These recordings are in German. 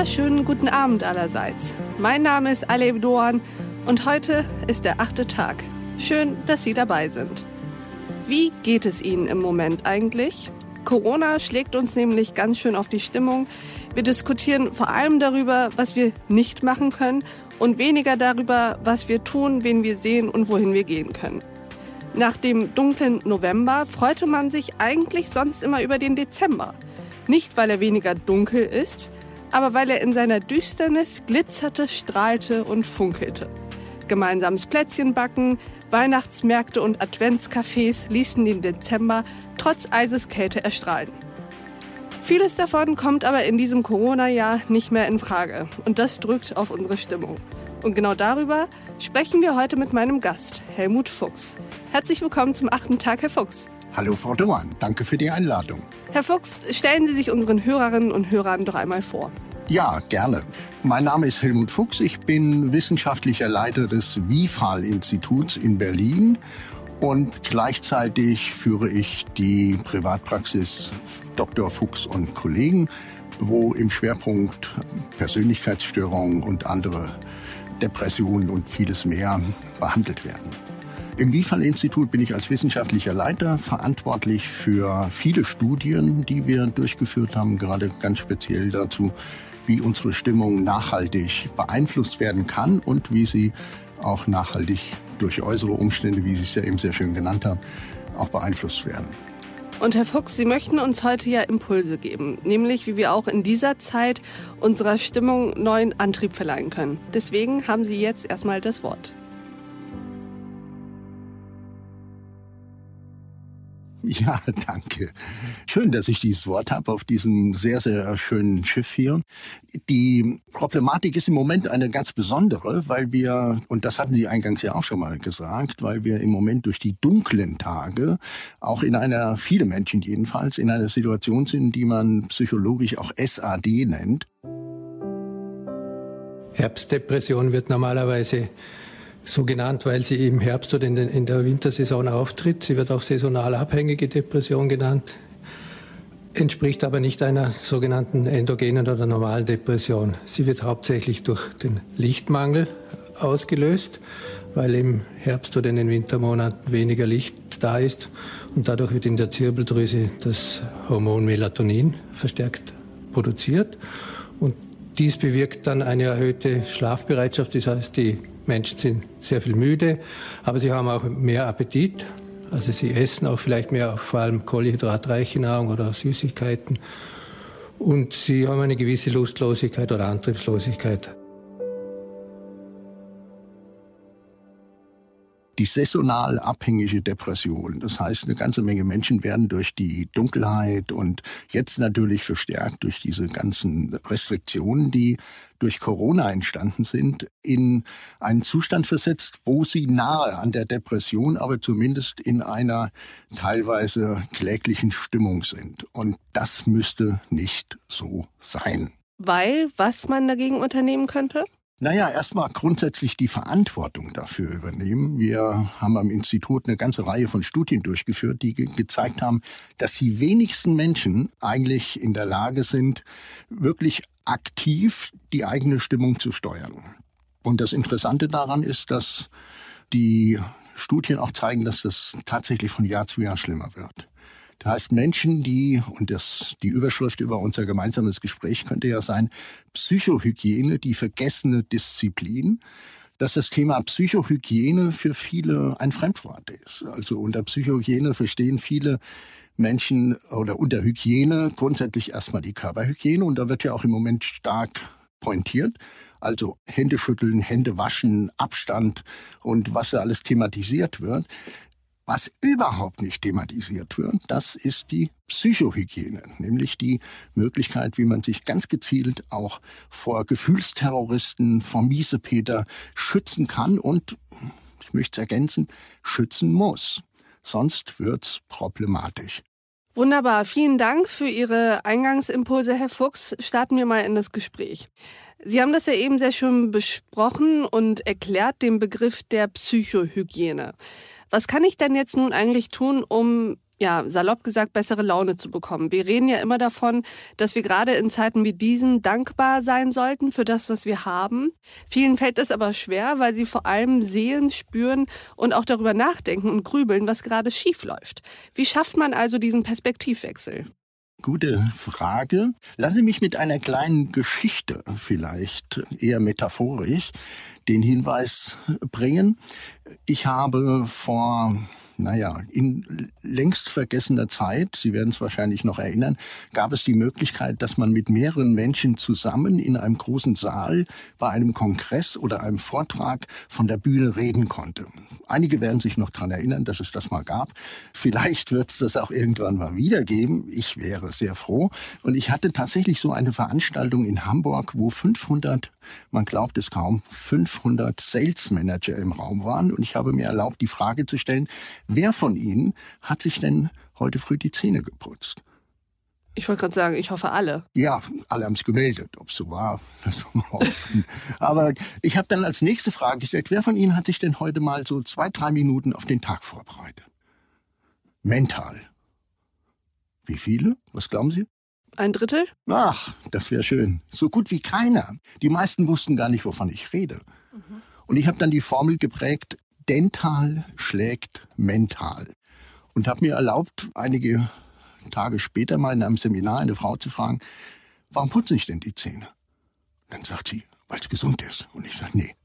wunderschönen guten Abend allerseits. Mein Name ist Alev Doan und heute ist der achte Tag. Schön, dass Sie dabei sind. Wie geht es Ihnen im Moment eigentlich? Corona schlägt uns nämlich ganz schön auf die Stimmung. Wir diskutieren vor allem darüber, was wir nicht machen können und weniger darüber, was wir tun, wen wir sehen und wohin wir gehen können. Nach dem dunklen November freute man sich eigentlich sonst immer über den Dezember. Nicht, weil er weniger dunkel ist, aber weil er in seiner Düsternis glitzerte, strahlte und funkelte. Gemeinsames Plätzchen backen, Weihnachtsmärkte und Adventscafés ließen den Dezember trotz Eiseskälte erstrahlen. Vieles davon kommt aber in diesem Corona-Jahr nicht mehr in Frage und das drückt auf unsere Stimmung. Und genau darüber sprechen wir heute mit meinem Gast, Helmut Fuchs. Herzlich willkommen zum achten Tag, Herr Fuchs. Hallo, Frau Doan. Danke für die Einladung. Herr Fuchs, stellen Sie sich unseren Hörerinnen und Hörern doch einmal vor. Ja, gerne. Mein Name ist Helmut Fuchs. Ich bin wissenschaftlicher Leiter des WIFAL-Instituts in Berlin und gleichzeitig führe ich die Privatpraxis Dr. Fuchs und Kollegen, wo im Schwerpunkt Persönlichkeitsstörungen und andere Depressionen und vieles mehr behandelt werden. Im WIFAL-Institut bin ich als wissenschaftlicher Leiter verantwortlich für viele Studien, die wir durchgeführt haben, gerade ganz speziell dazu, wie unsere Stimmung nachhaltig beeinflusst werden kann und wie sie auch nachhaltig durch äußere Umstände, wie Sie es ja eben sehr schön genannt haben, auch beeinflusst werden. Und Herr Fuchs, Sie möchten uns heute ja Impulse geben, nämlich wie wir auch in dieser Zeit unserer Stimmung neuen Antrieb verleihen können. Deswegen haben Sie jetzt erstmal das Wort. Ja, danke. Schön, dass ich dieses Wort habe auf diesem sehr, sehr schönen Schiff hier. Die Problematik ist im Moment eine ganz besondere, weil wir, und das hatten Sie eingangs ja auch schon mal gesagt, weil wir im Moment durch die dunklen Tage auch in einer, viele Menschen jedenfalls, in einer Situation sind, die man psychologisch auch SAD nennt. Herbstdepression wird normalerweise so genannt, weil sie im Herbst oder in, den, in der Wintersaison auftritt. Sie wird auch saisonal abhängige Depression genannt, entspricht aber nicht einer sogenannten endogenen oder normalen Depression. Sie wird hauptsächlich durch den Lichtmangel ausgelöst, weil im Herbst oder in den Wintermonaten weniger Licht da ist und dadurch wird in der Zirbeldrüse das Hormon Melatonin verstärkt produziert und dies bewirkt dann eine erhöhte Schlafbereitschaft, das heißt die Menschen sind sehr viel müde, aber sie haben auch mehr Appetit. Also sie essen auch vielleicht mehr, vor allem kohlenhydratreiche Nahrung oder Süßigkeiten. Und sie haben eine gewisse Lustlosigkeit oder Antriebslosigkeit. Die saisonal abhängige Depression. Das heißt, eine ganze Menge Menschen werden durch die Dunkelheit und jetzt natürlich verstärkt durch diese ganzen Restriktionen, die durch Corona entstanden sind, in einen Zustand versetzt, wo sie nahe an der Depression, aber zumindest in einer teilweise kläglichen Stimmung sind. Und das müsste nicht so sein. Weil, was man dagegen unternehmen könnte? Naja, erstmal grundsätzlich die Verantwortung dafür übernehmen. Wir haben am Institut eine ganze Reihe von Studien durchgeführt, die ge gezeigt haben, dass die wenigsten Menschen eigentlich in der Lage sind, wirklich aktiv die eigene Stimmung zu steuern. Und das Interessante daran ist, dass die Studien auch zeigen, dass das tatsächlich von Jahr zu Jahr schlimmer wird. Das heißt, Menschen, die, und das, die Überschrift über unser gemeinsames Gespräch könnte ja sein, Psychohygiene, die vergessene Disziplin, dass das Thema Psychohygiene für viele ein Fremdwort ist. Also unter Psychohygiene verstehen viele Menschen oder unter Hygiene grundsätzlich erstmal die Körperhygiene und da wird ja auch im Moment stark pointiert. Also Hände schütteln, Hände waschen, Abstand und was ja alles thematisiert wird. Was überhaupt nicht thematisiert wird, das ist die Psychohygiene, nämlich die Möglichkeit, wie man sich ganz gezielt auch vor Gefühlsterroristen, vor Miesepeter schützen kann und, ich möchte es ergänzen, schützen muss. Sonst wird's problematisch. Wunderbar. Vielen Dank für Ihre Eingangsimpulse, Herr Fuchs. Starten wir mal in das Gespräch. Sie haben das ja eben sehr schön besprochen und erklärt den Begriff der Psychohygiene. Was kann ich denn jetzt nun eigentlich tun, um ja, salopp gesagt, bessere Laune zu bekommen. Wir reden ja immer davon, dass wir gerade in Zeiten wie diesen dankbar sein sollten für das, was wir haben. Vielen fällt das aber schwer, weil sie vor allem sehen, spüren und auch darüber nachdenken und grübeln, was gerade schief läuft. Wie schafft man also diesen Perspektivwechsel? Gute Frage. Lassen Sie mich mit einer kleinen Geschichte vielleicht eher metaphorisch den Hinweis bringen. Ich habe vor naja, in längst vergessener Zeit, Sie werden es wahrscheinlich noch erinnern, gab es die Möglichkeit, dass man mit mehreren Menschen zusammen in einem großen Saal bei einem Kongress oder einem Vortrag von der Bühne reden konnte. Einige werden sich noch daran erinnern, dass es das mal gab. Vielleicht wird es das auch irgendwann mal wieder geben. Ich wäre sehr froh. Und ich hatte tatsächlich so eine Veranstaltung in Hamburg, wo 500, man glaubt es kaum, 500 Sales Manager im Raum waren. Und ich habe mir erlaubt, die Frage zu stellen, wer von Ihnen hat sich denn heute früh die Zähne geputzt? Ich wollte gerade sagen, ich hoffe alle. Ja, alle haben es gemeldet. Ob es so war, das war offen. Aber ich habe dann als nächste Frage gestellt, wer von Ihnen hat sich denn heute mal so zwei, drei Minuten auf den Tag vorbereitet? Mental. Wie viele? Was glauben Sie? Ein Drittel? Ach, das wäre schön. So gut wie keiner. Die meisten wussten gar nicht, wovon ich rede. Mhm. Und ich habe dann die Formel geprägt, dental schlägt mental. Und habe mir erlaubt, einige Tage später mal in einem Seminar eine Frau zu fragen, warum putze ich denn die Zähne? Dann sagt sie, weil es gesund ist. Und ich sage, nee.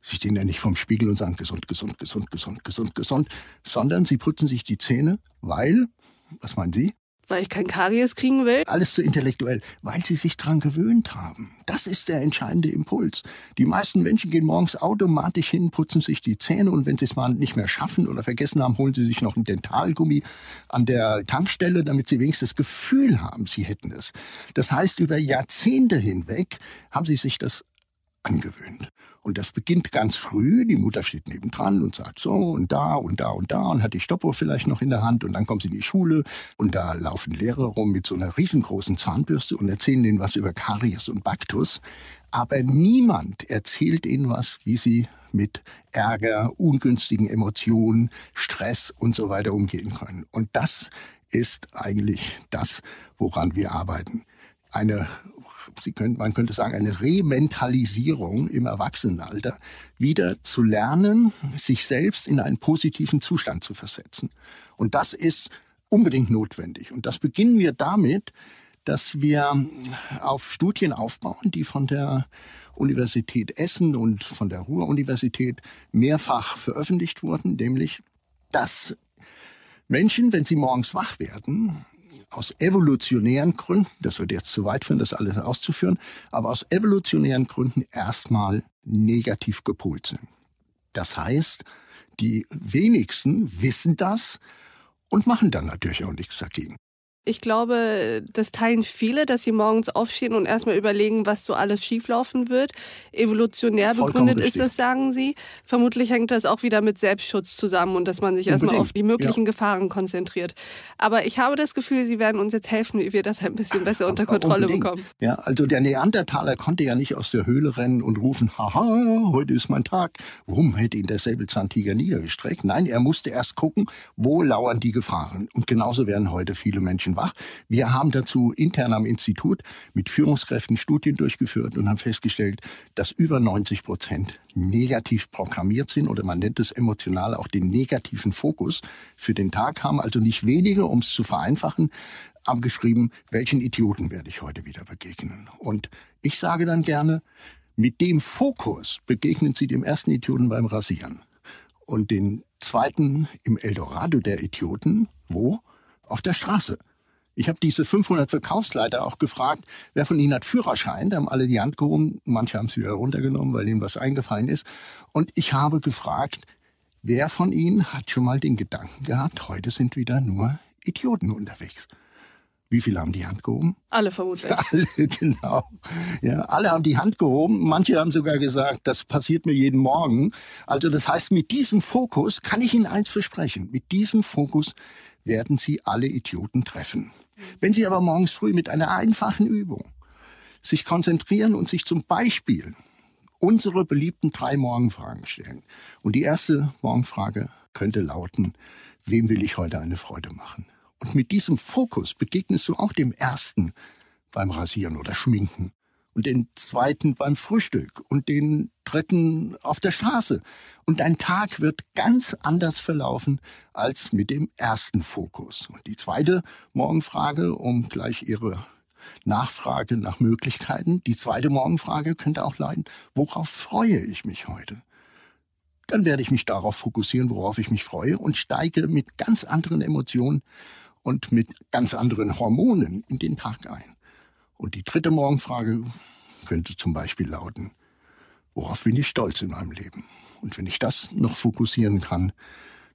Sie stehen ja nicht vorm Spiegel und sagen, gesund, gesund, gesund, gesund, gesund, gesund, sondern sie putzen sich die Zähne, weil, was meinen Sie? Weil ich kein Karies kriegen will? Alles zu intellektuell, weil sie sich dran gewöhnt haben. Das ist der entscheidende Impuls. Die meisten Menschen gehen morgens automatisch hin, putzen sich die Zähne und wenn sie es mal nicht mehr schaffen oder vergessen haben, holen sie sich noch ein Dentalgummi an der Tankstelle, damit sie wenigstens das Gefühl haben, sie hätten es. Das heißt, über Jahrzehnte hinweg haben sie sich das angewöhnt. Und das beginnt ganz früh. Die Mutter steht nebendran und sagt so und da und da und da und hat die Stoppuhr vielleicht noch in der Hand. Und dann kommt sie in die Schule und da laufen Lehrer rum mit so einer riesengroßen Zahnbürste und erzählen ihnen was über Karies und Baktus. Aber niemand erzählt ihnen was, wie sie mit Ärger, ungünstigen Emotionen, Stress und so weiter umgehen können. Und das ist eigentlich das, woran wir arbeiten. Eine Sie können, man könnte sagen, eine Rementalisierung im Erwachsenenalter, wieder zu lernen, sich selbst in einen positiven Zustand zu versetzen. Und das ist unbedingt notwendig. Und das beginnen wir damit, dass wir auf Studien aufbauen, die von der Universität Essen und von der Ruhr-Universität mehrfach veröffentlicht wurden, nämlich, dass Menschen, wenn sie morgens wach werden, aus evolutionären Gründen, das wird jetzt zu weit führen, das alles auszuführen, aber aus evolutionären Gründen erstmal negativ gepolt sind. Das heißt, die wenigsten wissen das und machen dann natürlich auch nichts dagegen. Ich glaube, das teilen viele, dass sie morgens aufstehen und erstmal überlegen, was so alles schieflaufen wird. Evolutionär Vollkommen begründet richtig. ist das, sagen Sie. Vermutlich hängt das auch wieder mit Selbstschutz zusammen und dass man sich erstmal auf die möglichen ja. Gefahren konzentriert. Aber ich habe das Gefühl, Sie werden uns jetzt helfen, wie wir das ein bisschen besser unter Kontrolle Unbedingt. bekommen. Ja, also der Neandertaler konnte ja nicht aus der Höhle rennen und rufen, haha, heute ist mein Tag. Warum hätte ihn der Säbelzahntiger niedergestreckt? Nein, er musste erst gucken, wo lauern die Gefahren. Und genauso werden heute viele Menschen wach. Wir haben dazu intern am Institut mit Führungskräften Studien durchgeführt und haben festgestellt, dass über 90 Prozent negativ programmiert sind oder man nennt es emotional auch den negativen Fokus für den Tag haben. Also nicht wenige, um es zu vereinfachen, haben geschrieben, welchen Idioten werde ich heute wieder begegnen. Und ich sage dann gerne, mit dem Fokus begegnen Sie dem ersten Idioten beim Rasieren und den zweiten im Eldorado der Idioten. Wo? Auf der Straße. Ich habe diese 500 Verkaufsleiter auch gefragt, wer von ihnen hat Führerschein. Da haben alle die Hand gehoben. Manche haben es wieder runtergenommen, weil ihnen was eingefallen ist. Und ich habe gefragt, wer von ihnen hat schon mal den Gedanken gehabt, heute sind wieder nur Idioten unterwegs. Wie viele haben die Hand gehoben? Alle vermutlich. Alle, genau. Ja, alle haben die Hand gehoben. Manche haben sogar gesagt, das passiert mir jeden Morgen. Also das heißt, mit diesem Fokus kann ich Ihnen eins versprechen. Mit diesem Fokus werden Sie alle Idioten treffen. Wenn Sie aber morgens früh mit einer einfachen Übung sich konzentrieren und sich zum Beispiel unsere beliebten drei Morgenfragen stellen. Und die erste Morgenfrage könnte lauten, wem will ich heute eine Freude machen? Und mit diesem Fokus begegnest du auch dem ersten beim Rasieren oder Schminken und den zweiten beim Frühstück und den dritten auf der Straße. Und dein Tag wird ganz anders verlaufen als mit dem ersten Fokus. Und die zweite Morgenfrage, um gleich Ihre Nachfrage nach Möglichkeiten. Die zweite Morgenfrage könnte auch leiden, worauf freue ich mich heute? Dann werde ich mich darauf fokussieren, worauf ich mich freue und steige mit ganz anderen Emotionen und mit ganz anderen Hormonen in den Tag ein. Und die dritte Morgenfrage könnte zum Beispiel lauten, worauf bin ich stolz in meinem Leben? Und wenn ich das noch fokussieren kann,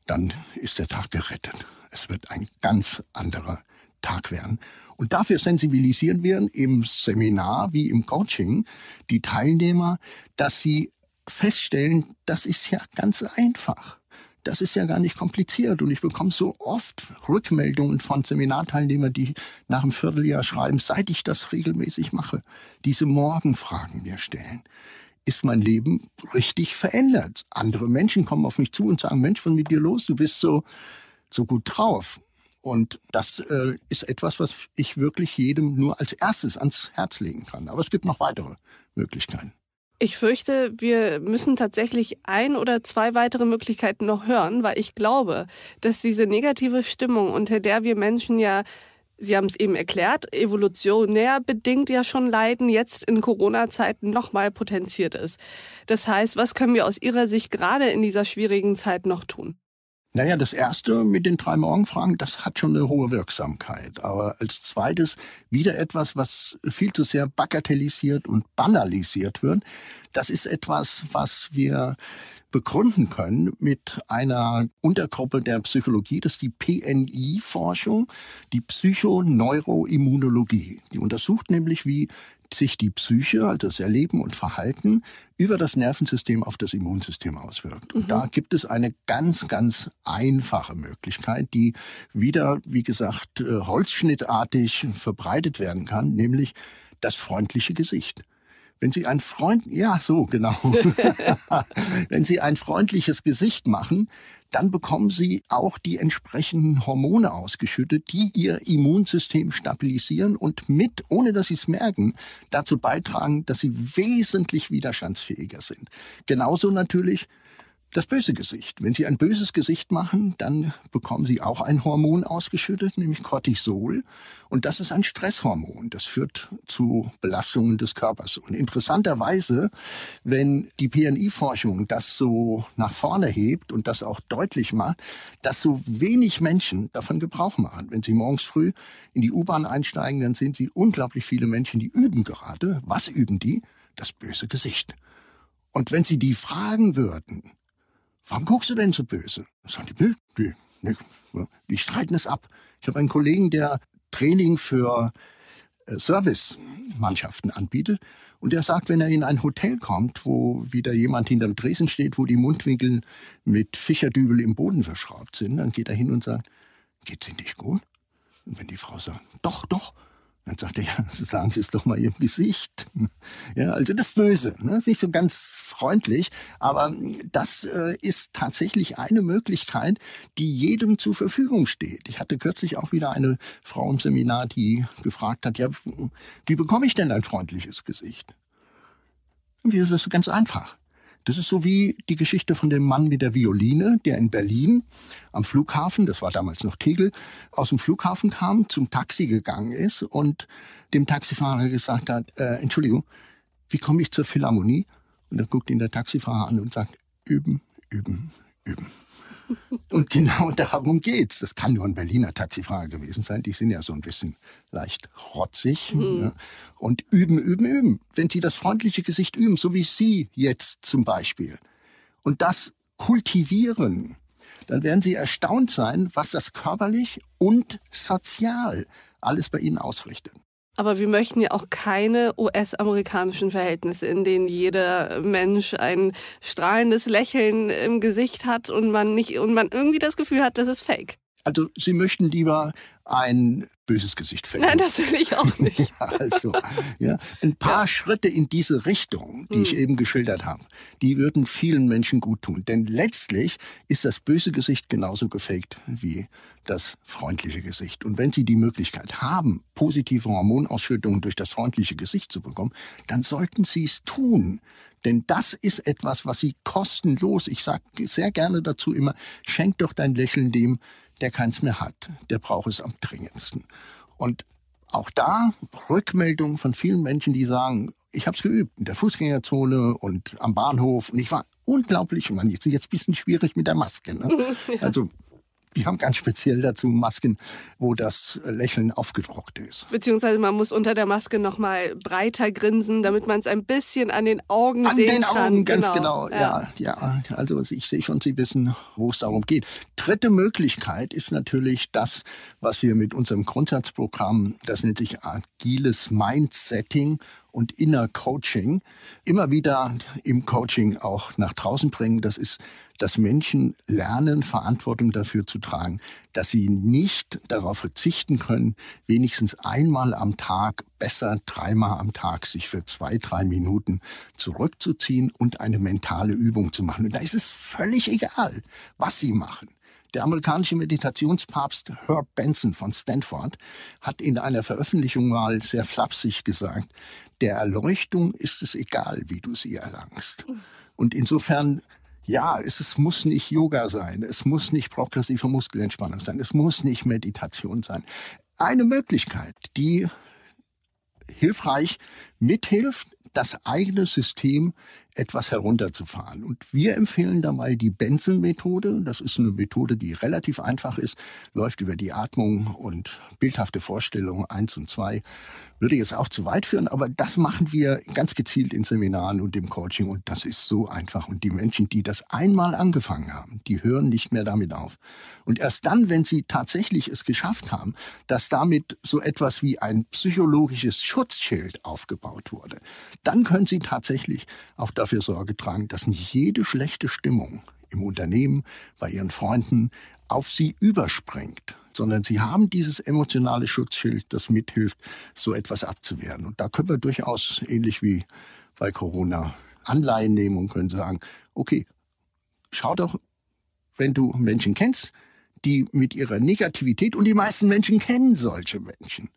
dann ist der Tag gerettet. Es wird ein ganz anderer Tag werden. Und dafür sensibilisieren wir im Seminar wie im Coaching die Teilnehmer, dass sie feststellen, das ist ja ganz einfach. Das ist ja gar nicht kompliziert. Und ich bekomme so oft Rückmeldungen von Seminarteilnehmern, die nach einem Vierteljahr schreiben, seit ich das regelmäßig mache, diese Morgenfragen mir stellen. Ist mein Leben richtig verändert? Andere Menschen kommen auf mich zu und sagen, Mensch, was mit dir los? Du bist so, so gut drauf. Und das äh, ist etwas, was ich wirklich jedem nur als erstes ans Herz legen kann. Aber es gibt noch weitere Möglichkeiten. Ich fürchte, wir müssen tatsächlich ein oder zwei weitere Möglichkeiten noch hören, weil ich glaube, dass diese negative Stimmung, unter der wir Menschen ja Sie haben es eben erklärt, evolutionär bedingt ja schon leiden, jetzt in Corona-Zeiten nochmal potenziert ist. Das heißt, was können wir aus Ihrer Sicht gerade in dieser schwierigen Zeit noch tun? Naja, das erste mit den drei Morgenfragen, das hat schon eine hohe Wirksamkeit. Aber als zweites wieder etwas, was viel zu sehr bagatellisiert und banalisiert wird. Das ist etwas, was wir begründen können mit einer Untergruppe der Psychologie, das ist die PNI-Forschung, die Psychoneuroimmunologie. Die untersucht nämlich, wie sich die Psyche, also das Erleben und Verhalten, über das Nervensystem auf das Immunsystem auswirkt. Und mhm. da gibt es eine ganz, ganz einfache Möglichkeit, die wieder, wie gesagt, äh, holzschnittartig verbreitet werden kann, nämlich das freundliche Gesicht. Wenn Sie ein Freund, ja, so, genau. Wenn Sie ein freundliches Gesicht machen, dann bekommen Sie auch die entsprechenden Hormone ausgeschüttet, die Ihr Immunsystem stabilisieren und mit, ohne dass Sie es merken, dazu beitragen, dass Sie wesentlich widerstandsfähiger sind. Genauso natürlich das böse Gesicht. Wenn Sie ein böses Gesicht machen, dann bekommen Sie auch ein Hormon ausgeschüttet, nämlich Cortisol. Und das ist ein Stresshormon. Das führt zu Belastungen des Körpers. Und interessanterweise, wenn die PNI-Forschung das so nach vorne hebt und das auch deutlich macht, dass so wenig Menschen davon Gebrauch machen. Wenn Sie morgens früh in die U-Bahn einsteigen, dann sehen Sie unglaublich viele Menschen, die üben gerade. Was üben die? Das böse Gesicht. Und wenn Sie die fragen würden, warum guckst du denn so böse? Sagen die, die, die, die streiten es ab. Ich habe einen Kollegen, der Training für äh, Service-Mannschaften anbietet. Und der sagt, wenn er in ein Hotel kommt, wo wieder jemand hinterm Dresen steht, wo die Mundwinkel mit Fischerdübel im Boden verschraubt sind, dann geht er hin und sagt, geht's Ihnen nicht gut? Und wenn die Frau sagt, doch, doch, dann sagt er, ja, sagen Sie es doch mal Ihrem Gesicht. Ja, also das Böse, ne? ist nicht so ganz freundlich, aber das äh, ist tatsächlich eine Möglichkeit, die jedem zur Verfügung steht. Ich hatte kürzlich auch wieder eine Frau im Seminar, die gefragt hat, ja, wie bekomme ich denn ein freundliches Gesicht? Und wie ist das ganz einfach? Das ist so wie die Geschichte von dem Mann mit der Violine, der in Berlin am Flughafen, das war damals noch Tegel, aus dem Flughafen kam, zum Taxi gegangen ist und dem Taxifahrer gesagt hat, äh, Entschuldigung, wie komme ich zur Philharmonie? Und dann guckt ihn der Taxifahrer an und sagt, üben, üben, üben. Und genau darum geht's. Das kann nur ein Berliner Taxifahrer gewesen sein. Die sind ja so ein bisschen leicht rotzig. Mhm. Ne? Und üben, üben, üben. Wenn Sie das freundliche Gesicht üben, so wie Sie jetzt zum Beispiel, und das kultivieren, dann werden Sie erstaunt sein, was das körperlich und sozial alles bei Ihnen ausrichtet. Aber wir möchten ja auch keine US-amerikanischen Verhältnisse, in denen jeder Mensch ein strahlendes Lächeln im Gesicht hat und man nicht und man irgendwie das Gefühl hat, das ist fake. Also Sie möchten lieber ein böses Gesicht fällen. Nein, das will ich auch nicht. ja, also, ja, ein paar ja. Schritte in diese Richtung, die hm. ich eben geschildert habe, die würden vielen Menschen gut tun. Denn letztlich ist das böse Gesicht genauso gefaked wie das freundliche Gesicht. Und wenn Sie die Möglichkeit haben, positive Hormonausschüttungen durch das freundliche Gesicht zu bekommen, dann sollten Sie es tun. Denn das ist etwas, was Sie kostenlos, ich sage sehr gerne dazu immer, schenk doch dein Lächeln dem, der keins mehr hat. Der braucht es am dringendsten. Und auch da Rückmeldungen von vielen Menschen, die sagen, ich habe es geübt in der Fußgängerzone und am Bahnhof und ich war unglaublich, man jetzt jetzt ein bisschen schwierig mit der Maske. Ne? Ja. Also wir haben ganz speziell dazu Masken, wo das Lächeln aufgedruckt ist. Beziehungsweise man muss unter der Maske noch mal breiter grinsen, damit man es ein bisschen an den Augen an sehen kann. An den Augen, ganz genau. genau. Ja. ja, ja. Also ich sehe schon, Sie wissen, wo es darum geht. Dritte Möglichkeit ist natürlich das, was wir mit unserem Grundsatzprogramm, das nennt sich agiles Mindsetting und Inner Coaching immer wieder im Coaching auch nach draußen bringen. Das ist, dass Menschen lernen, Verantwortung dafür zu tragen, dass sie nicht darauf verzichten können, wenigstens einmal am Tag, besser dreimal am Tag, sich für zwei, drei Minuten zurückzuziehen und eine mentale Übung zu machen. Und da ist es völlig egal, was sie machen. Der amerikanische Meditationspapst Herb Benson von Stanford hat in einer Veröffentlichung mal sehr flapsig gesagt, der Erleuchtung ist es egal, wie du sie erlangst. Und insofern, ja, es, es muss nicht Yoga sein, es muss nicht progressive Muskelentspannung sein, es muss nicht Meditation sein. Eine Möglichkeit, die hilfreich mithilft, das eigene System etwas herunterzufahren. Und wir empfehlen dabei die Benson-Methode. Das ist eine Methode, die relativ einfach ist, läuft über die Atmung und bildhafte Vorstellungen eins und zwei. Würde jetzt auch zu weit führen, aber das machen wir ganz gezielt in Seminaren und im Coaching und das ist so einfach. Und die Menschen, die das einmal angefangen haben, die hören nicht mehr damit auf. Und erst dann, wenn sie tatsächlich es geschafft haben, dass damit so etwas wie ein psychologisches Schutzschild aufgebaut wurde, dann können sie tatsächlich auch dafür Sorge tragen, dass nicht jede schlechte Stimmung im Unternehmen, bei ihren Freunden auf sie überspringt, sondern sie haben dieses emotionale Schutzschild, das mithilft, so etwas abzuwehren. Und da können wir durchaus, ähnlich wie bei Corona, Anleihen nehmen und können sagen, okay, schau doch, wenn du Menschen kennst, die mit ihrer Negativität, und die meisten Menschen kennen solche Menschen.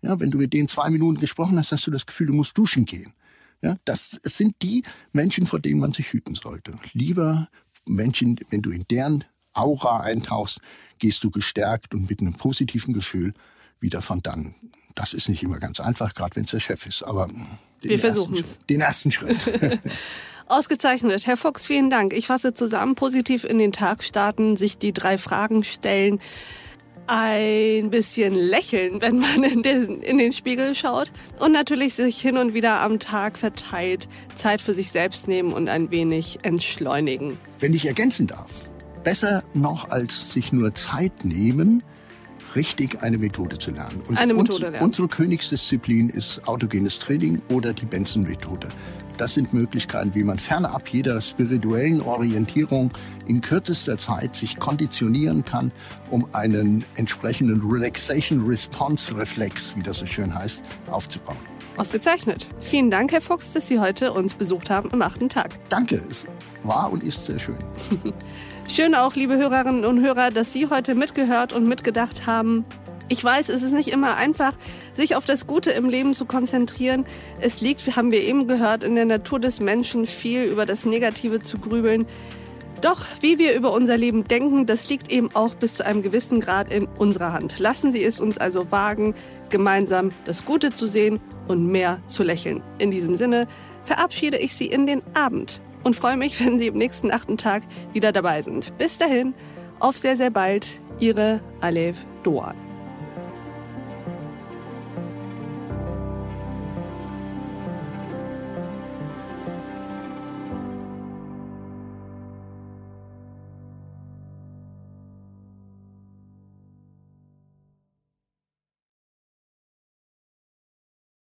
Ja, wenn du mit denen zwei Minuten gesprochen hast, hast du das Gefühl, du musst duschen gehen. Ja, das sind die Menschen, vor denen man sich hüten sollte. Lieber Menschen, wenn du in deren Aura eintauchst, gehst du gestärkt und mit einem positiven Gefühl wieder von dann. Das ist nicht immer ganz einfach, gerade wenn es der Chef ist, aber wir versuchen es. Den ersten Schritt. Ausgezeichnet. Herr Fuchs, vielen Dank. Ich fasse zusammen, positiv in den Tag starten, sich die drei Fragen stellen, ein bisschen lächeln, wenn man in den, in den Spiegel schaut und natürlich sich hin und wieder am Tag verteilt Zeit für sich selbst nehmen und ein wenig entschleunigen. Wenn ich ergänzen darf, besser noch als sich nur Zeit nehmen, richtig eine Methode zu lernen. Und eine Methode uns, lernen. Unsere Königsdisziplin ist autogenes Training oder die Benson-Methode. Das sind Möglichkeiten, wie man fernab jeder spirituellen Orientierung in kürzester Zeit sich konditionieren kann, um einen entsprechenden Relaxation Response Reflex, wie das so schön heißt, aufzubauen. Ausgezeichnet. Vielen Dank, Herr Fuchs, dass Sie heute uns besucht haben am achten Tag. Danke, es war und ist sehr schön. schön auch, liebe Hörerinnen und Hörer, dass Sie heute mitgehört und mitgedacht haben. Ich weiß, es ist nicht immer einfach, sich auf das Gute im Leben zu konzentrieren. Es liegt, haben wir eben gehört, in der Natur des Menschen viel über das Negative zu grübeln. Doch wie wir über unser Leben denken, das liegt eben auch bis zu einem gewissen Grad in unserer Hand. Lassen Sie es uns also wagen, gemeinsam das Gute zu sehen und mehr zu lächeln. In diesem Sinne verabschiede ich Sie in den Abend und freue mich, wenn Sie im nächsten achten Tag wieder dabei sind. Bis dahin, auf sehr, sehr bald, Ihre Alev Doan.